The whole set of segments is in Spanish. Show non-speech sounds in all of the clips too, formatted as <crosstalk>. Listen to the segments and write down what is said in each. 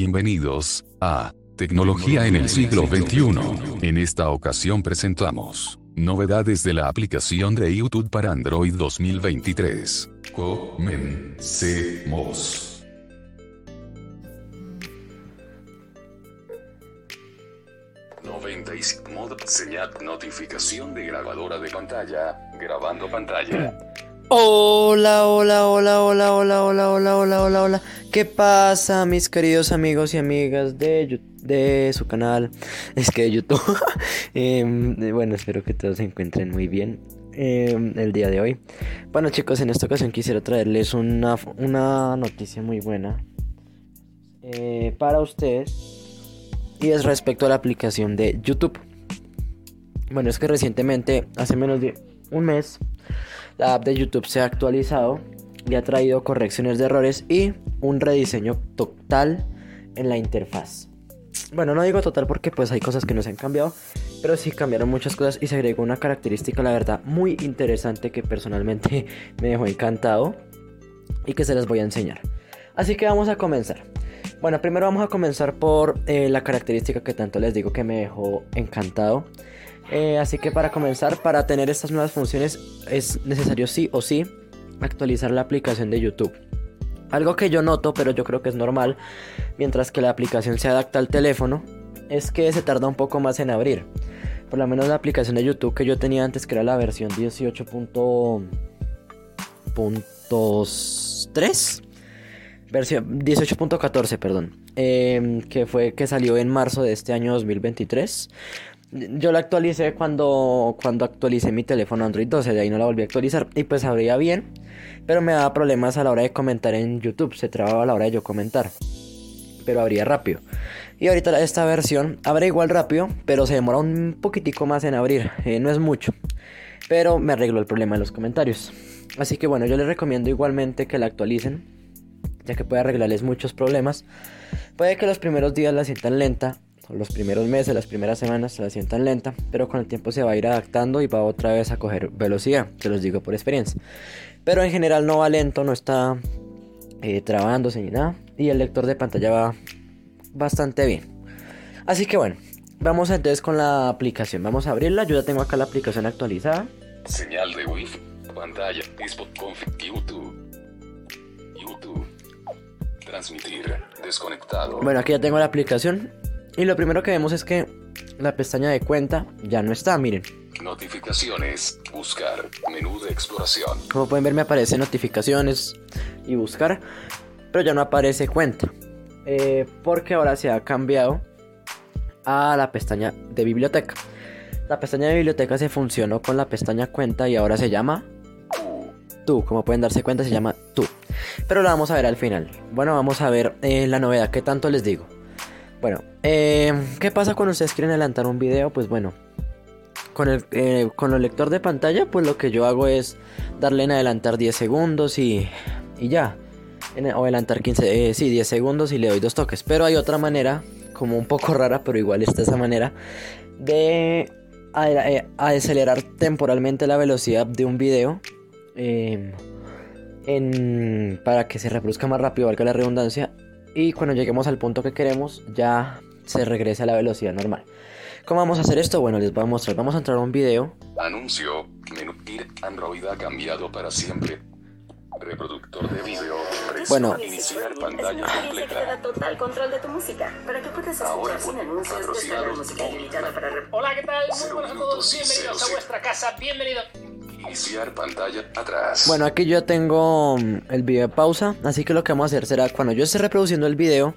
Bienvenidos a Tecnología en el siglo XXI. En esta ocasión presentamos novedades de la aplicación de YouTube para Android 2023. Comencemos. Mod señal notificación de grabadora de pantalla, grabando pantalla. Hola, hola, hola, hola, hola, hola, hola, hola, hola, hola. ¿Qué pasa, mis queridos amigos y amigas de, de su canal? Es que de YouTube. <laughs> Em, bueno, espero que todos se encuentren muy bien em, el día de hoy. Bueno, chicos, en esta ocasión quisiera traerles una, una noticia muy buena eh, para ustedes. Y es respecto a la aplicación de YouTube. Bueno, es que recientemente, hace menos de un mes, la app de YouTube se ha actualizado y ha traído correcciones de errores y un rediseño total en la interfaz. Bueno, no digo total porque pues hay cosas que no se han cambiado, pero sí cambiaron muchas cosas y se agregó una característica, la verdad, muy interesante que personalmente <laughs> me dejó encantado y que se las voy a enseñar. Así que vamos a comenzar. Bueno, primero vamos a comenzar por eh, la característica que tanto les digo que me dejó encantado eh, así que para comenzar, para tener estas nuevas funciones es necesario sí o sí actualizar la aplicación de YouTube. Algo que yo noto, pero yo creo que es normal, mientras que la aplicación se adapta al teléfono, es que se tarda un poco más en abrir. Por lo menos la aplicación de YouTube que yo tenía antes, que era la versión 18.3, versión 18.14, perdón, eh, que fue que salió en marzo de este año 2023. Yo la actualicé cuando, cuando actualicé mi teléfono Android 12, de ahí no la volví a actualizar y pues abría bien, pero me daba problemas a la hora de comentar en YouTube, se trababa a la hora de yo comentar, pero abría rápido. Y ahorita esta versión abre igual rápido, pero se demora un poquitico más en abrir, eh, no es mucho, pero me arregló el problema de los comentarios. Así que bueno, yo les recomiendo igualmente que la actualicen, ya que puede arreglarles muchos problemas. Puede que los primeros días la sientan lenta, los primeros meses, las primeras semanas se la sientan lenta, pero con el tiempo se va a ir adaptando y va otra vez a coger velocidad, se los digo por experiencia. Pero en general no va lento, no está eh, trabándose ni nada, y el lector de pantalla va bastante bien. Así que bueno, vamos entonces con la aplicación, vamos a abrirla, yo ya tengo acá la aplicación actualizada. Señal de Wi-Fi, pantalla, YouTube. YouTube. Transmitir, desconectado. Bueno, aquí ya tengo la aplicación y lo primero que vemos es que la pestaña de cuenta ya no está, miren. Notificaciones, buscar, menú de exploración. Como pueden ver me aparece notificaciones y buscar, pero ya no aparece cuenta. Eh, porque ahora se ha cambiado a la pestaña de biblioteca. La pestaña de biblioteca se funcionó con la pestaña cuenta y ahora se llama tú. Como pueden darse cuenta se llama tú. Pero la vamos a ver al final. Bueno, vamos a ver eh, la novedad. ¿Qué tanto les digo? Bueno, eh, ¿qué pasa cuando ustedes quieren adelantar un video? Pues bueno, con el, eh, con el lector de pantalla, pues lo que yo hago es darle en adelantar 10 segundos y, y ya. o adelantar 15, eh, sí, 10 segundos y le doy dos toques. Pero hay otra manera, como un poco rara, pero igual está esa manera, de acelerar temporalmente la velocidad de un video. En, para que se reproduzca más rápido, valga la redundancia, y cuando lleguemos al punto que queremos ya se regresa a la velocidad normal. ¿Cómo vamos a hacer esto? Bueno, les voy a mostrar. Vamos a entrar a un video. Anuncio. Menú Android ha cambiado para siempre. Reproductor de video. Bueno. Iniciar pantalla completa. total control de tu música para que puedas escuchar sin anuncios descargar música ilimitada para... Hola, ¿qué tal? Muy buenas a todos. Bienvenidos a vuestra casa. Bienvenido. Iniciar pantalla atrás. Bueno, aquí yo tengo mm, el video de pausa, así que lo que vamos a hacer será cuando yo esté reproduciendo el video,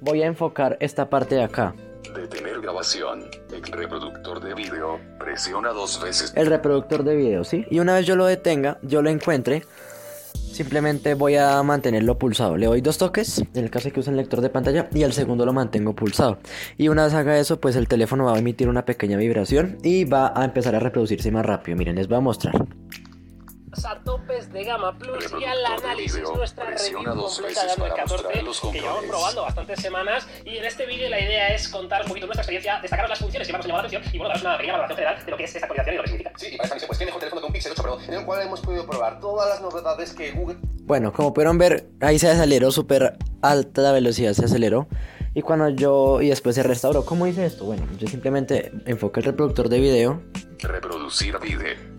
voy a enfocar esta parte de acá. Detener grabación. El reproductor de video. Presiona dos veces. El reproductor de video, ¿sí? Y una vez yo lo detenga, yo lo encuentre, simplemente voy a mantenerlo pulsado. Le doy dos toques, en el caso de que use el lector de pantalla, y el segundo lo mantengo pulsado. Y una vez haga eso, pues el teléfono va a emitir una pequeña vibración y va a empezar a reproducirse más rápido. Miren, les voy a mostrar. A topes de gama plus y al análisis nuestra review completa de Android 14 que llevamos probando bastantes semanas y en este vídeo la idea es contar un poquito nuestra experiencia, destacar las funciones que más nos llamado la atención y bueno, daros una pequeña valoración general de lo que es esta actualización y lo que significa. Sí, y para esta pues tiene un teléfono con Pixel 8 Pro en el cual hemos podido probar todas las novedades que Google... Bueno, como pudieron ver, ahí se aceleró súper alta la velocidad, se aceleró. Y cuando yo, y después se restauró, ¿cómo hice esto? Bueno, yo simplemente enfoqué el reproductor de video. Reproducir video.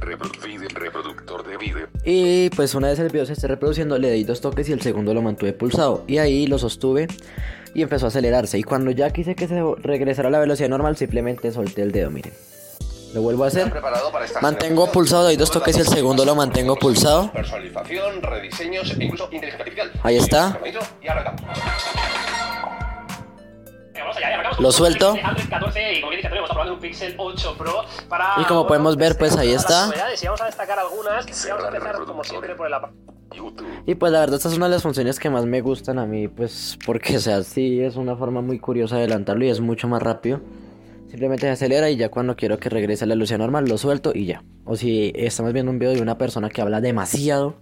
Reproductor de video. Y pues una vez el video se esté reproduciendo, le di dos toques y el segundo lo mantuve pulsado. Y ahí lo sostuve y empezó a acelerarse. Y cuando ya quise que se regresara a la velocidad normal, simplemente solté el dedo, miren. Lo vuelvo a hacer. Mantengo pulsado, doy dos toques y el segundo lo mantengo pulsado. Personalización, rediseños e incluso inteligencia artificial. Ahí está. Lo suelto. Y como podemos ver, pues ahí está. Y pues la verdad esta es una de las funciones que más me gustan a mí, pues porque o sea, sí es una forma muy curiosa de adelantarlo y es mucho más rápido. Simplemente se acelera y ya cuando quiero que regrese a la velocidad normal lo suelto y ya. O si estamos viendo un video de una persona que habla demasiado,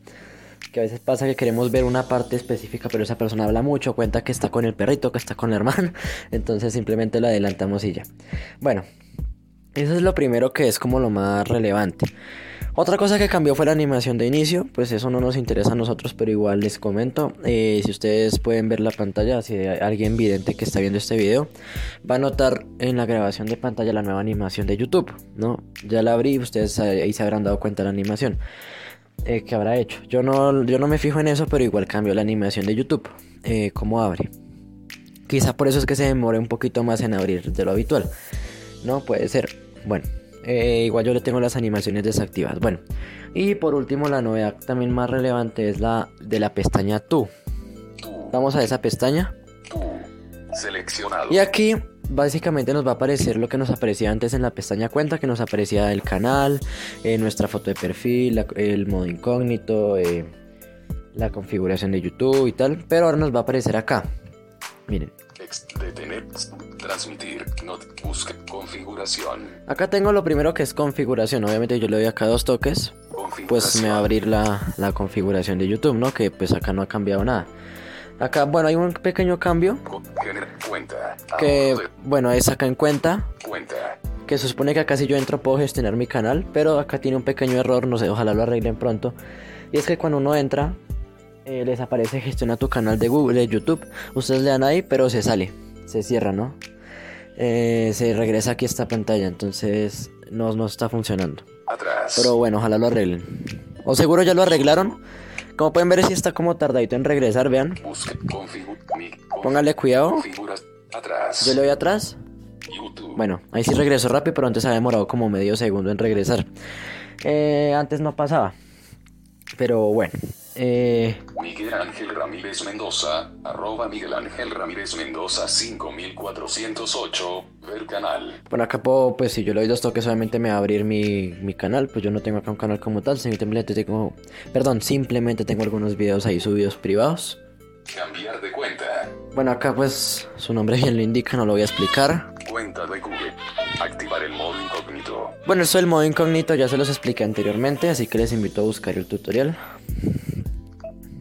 que a veces pasa que queremos ver una parte específica, pero esa persona habla mucho, cuenta que está con el perrito, que está con el hermano, <laughs> entonces simplemente lo adelantamos y ya. Bueno, eso es lo primero que es como lo más relevante. Otra cosa que cambió fue la animación de inicio, pues eso no nos interesa a nosotros, pero igual les comento, eh, si ustedes pueden ver la pantalla, si hay alguien vidente que está viendo este video, va a notar en la grabación de pantalla la nueva animación de YouTube, ¿no? Ya la abrí, ustedes ahí se habrán dado cuenta la animación. Eh, que habrá hecho. Yo no, yo no me fijo en eso, pero igual cambio la animación de YouTube. Eh, ¿Cómo abre? Quizá por eso es que se demore un poquito más en abrir de lo habitual. No, puede ser. Bueno, eh, igual yo le tengo las animaciones desactivadas. Bueno, y por último, la novedad también más relevante es la de la pestaña Tú. Vamos a esa pestaña. Seleccionado. Y aquí básicamente nos va a aparecer lo que nos aparecía antes en la pestaña cuenta, que nos aparecía el canal, eh, nuestra foto de perfil, el modo incógnito, eh, la configuración de YouTube y tal. Pero ahora nos va a aparecer acá. Miren. Detener, transmitir, busca, configuración. Acá tengo lo primero que es configuración. Obviamente yo le doy acá dos toques. Pues me va a abrir la, la configuración de YouTube, ¿no? Que pues acá no ha cambiado nada. Acá, bueno, hay un pequeño cambio. Que, bueno, es acá en cuenta. Que se supone que acá si yo entro puedo gestionar mi canal. Pero acá tiene un pequeño error, no sé, ojalá lo arreglen pronto. Y es que cuando uno entra, eh, les aparece gestiona tu canal de Google, de YouTube. Ustedes le dan ahí, pero se sale, se cierra, ¿no? Eh, se regresa aquí a esta pantalla, entonces no, no está funcionando. Pero bueno, ojalá lo arreglen. O seguro ya lo arreglaron. Como pueden ver, si está como tardadito en regresar, vean. Póngale cuidado. Yo le doy atrás. Bueno, ahí sí regresó rápido, pero antes había demorado como medio segundo en regresar. Eh, antes no pasaba. Pero bueno. Eh... Miguel Ángel Ramírez Mendoza, arroba Miguel Ángel Ramírez Mendoza 5408, ver canal. Bueno, acá puedo, pues si yo le doy dos toques solamente me va a abrir mi, mi canal, pues yo no tengo acá un canal como tal, simplemente tengo, perdón, simplemente tengo algunos videos ahí subidos privados. Cambiar de cuenta. Bueno, acá pues su nombre bien lo indica, no lo voy a explicar. Cuenta de Google. Activar el modo incógnito. Bueno, eso del modo incógnito ya se los expliqué anteriormente, así que les invito a buscar el tutorial.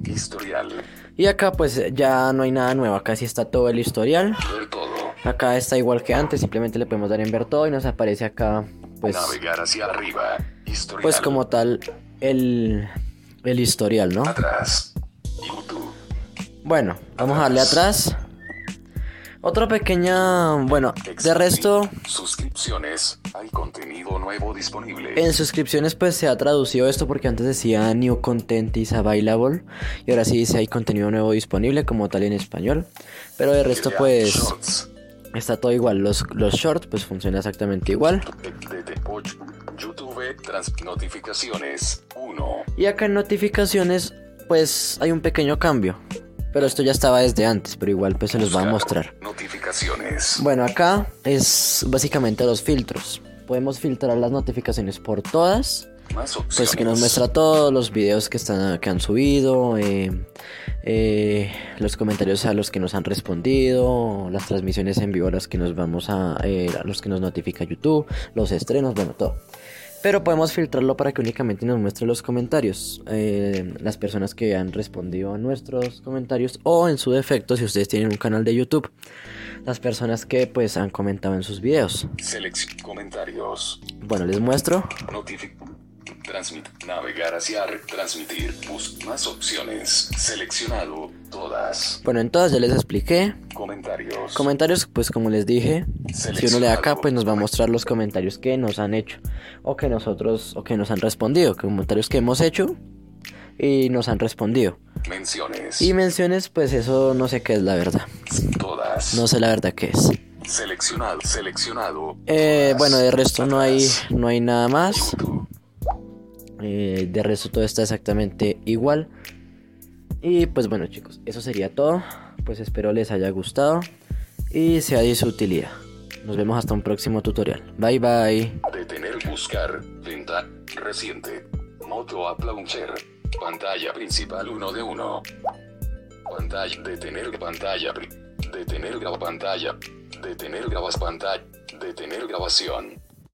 Historial. Y acá pues ya no hay nada nuevo, acá sí está todo el historial. Ver todo. Acá está igual que antes, simplemente le podemos dar en ver todo y nos aparece acá pues... Navegar hacia arriba. Historial. Pues como tal el, el historial, ¿no? Atrás. YouTube. Bueno, vamos a darle atrás. Otra pequeña, bueno, de resto... Suscripciones, hay contenido nuevo disponible. En suscripciones pues se ha traducido esto porque antes decía New Content is available y ahora sí dice hay contenido nuevo disponible como tal en español. Pero de resto pues... Está todo igual, los, los shorts pues funciona exactamente igual. YouTube, trans notificaciones 1. Y acá en notificaciones pues hay un pequeño cambio. Pero esto ya estaba desde antes, pero igual pues se los va a mostrar. Notificaciones. Bueno, acá es básicamente los filtros. Podemos filtrar las notificaciones por todas. Pues que nos muestra todos los videos que están que han subido, eh, eh, los comentarios a los que nos han respondido, las transmisiones en vivo a las que nos vamos a, eh, a los que nos notifica YouTube, los estrenos, bueno todo. Pero podemos filtrarlo para que únicamente nos muestre los comentarios. eh, las personas que han respondido a nuestros comentarios. O en su defecto, si ustedes tienen un canal de YouTube. Las personas que pues han comentado en sus videos. Selección. Comentarios. Bueno, les muestro. Notific. Transmit. Navegar hacia transmitir. Bus. Más opciones. Seleccionado. Todas. Bueno, en todas ya les expliqué. Comentarios. Comentarios, pues como les dije, si uno le da acá, pues nos va a mostrar los comentarios que nos han hecho. O que nosotros, o que nos han respondido. Comentarios que hemos hecho y nos han respondido. Menciones. Y menciones, pues eso no sé qué es la verdad. Todas. No sé la verdad qué es. Seleccionado. Seleccionado. Eh, bueno, de resto no hay, no hay nada más. Eh, de resto todo está exactamente igual. Y pues bueno chicos, eso sería todo. Pues espero les haya gustado y sea de su utilidad. Nos vemos hasta un próximo tutorial. Bye bye. Detener, buscar, venta, reciente. Moto App Launcher. Pantalla principal 1 de 1. Pantalla, detener pantalla. Detener pantalla. Detener grabas pantalla. Detener grabación.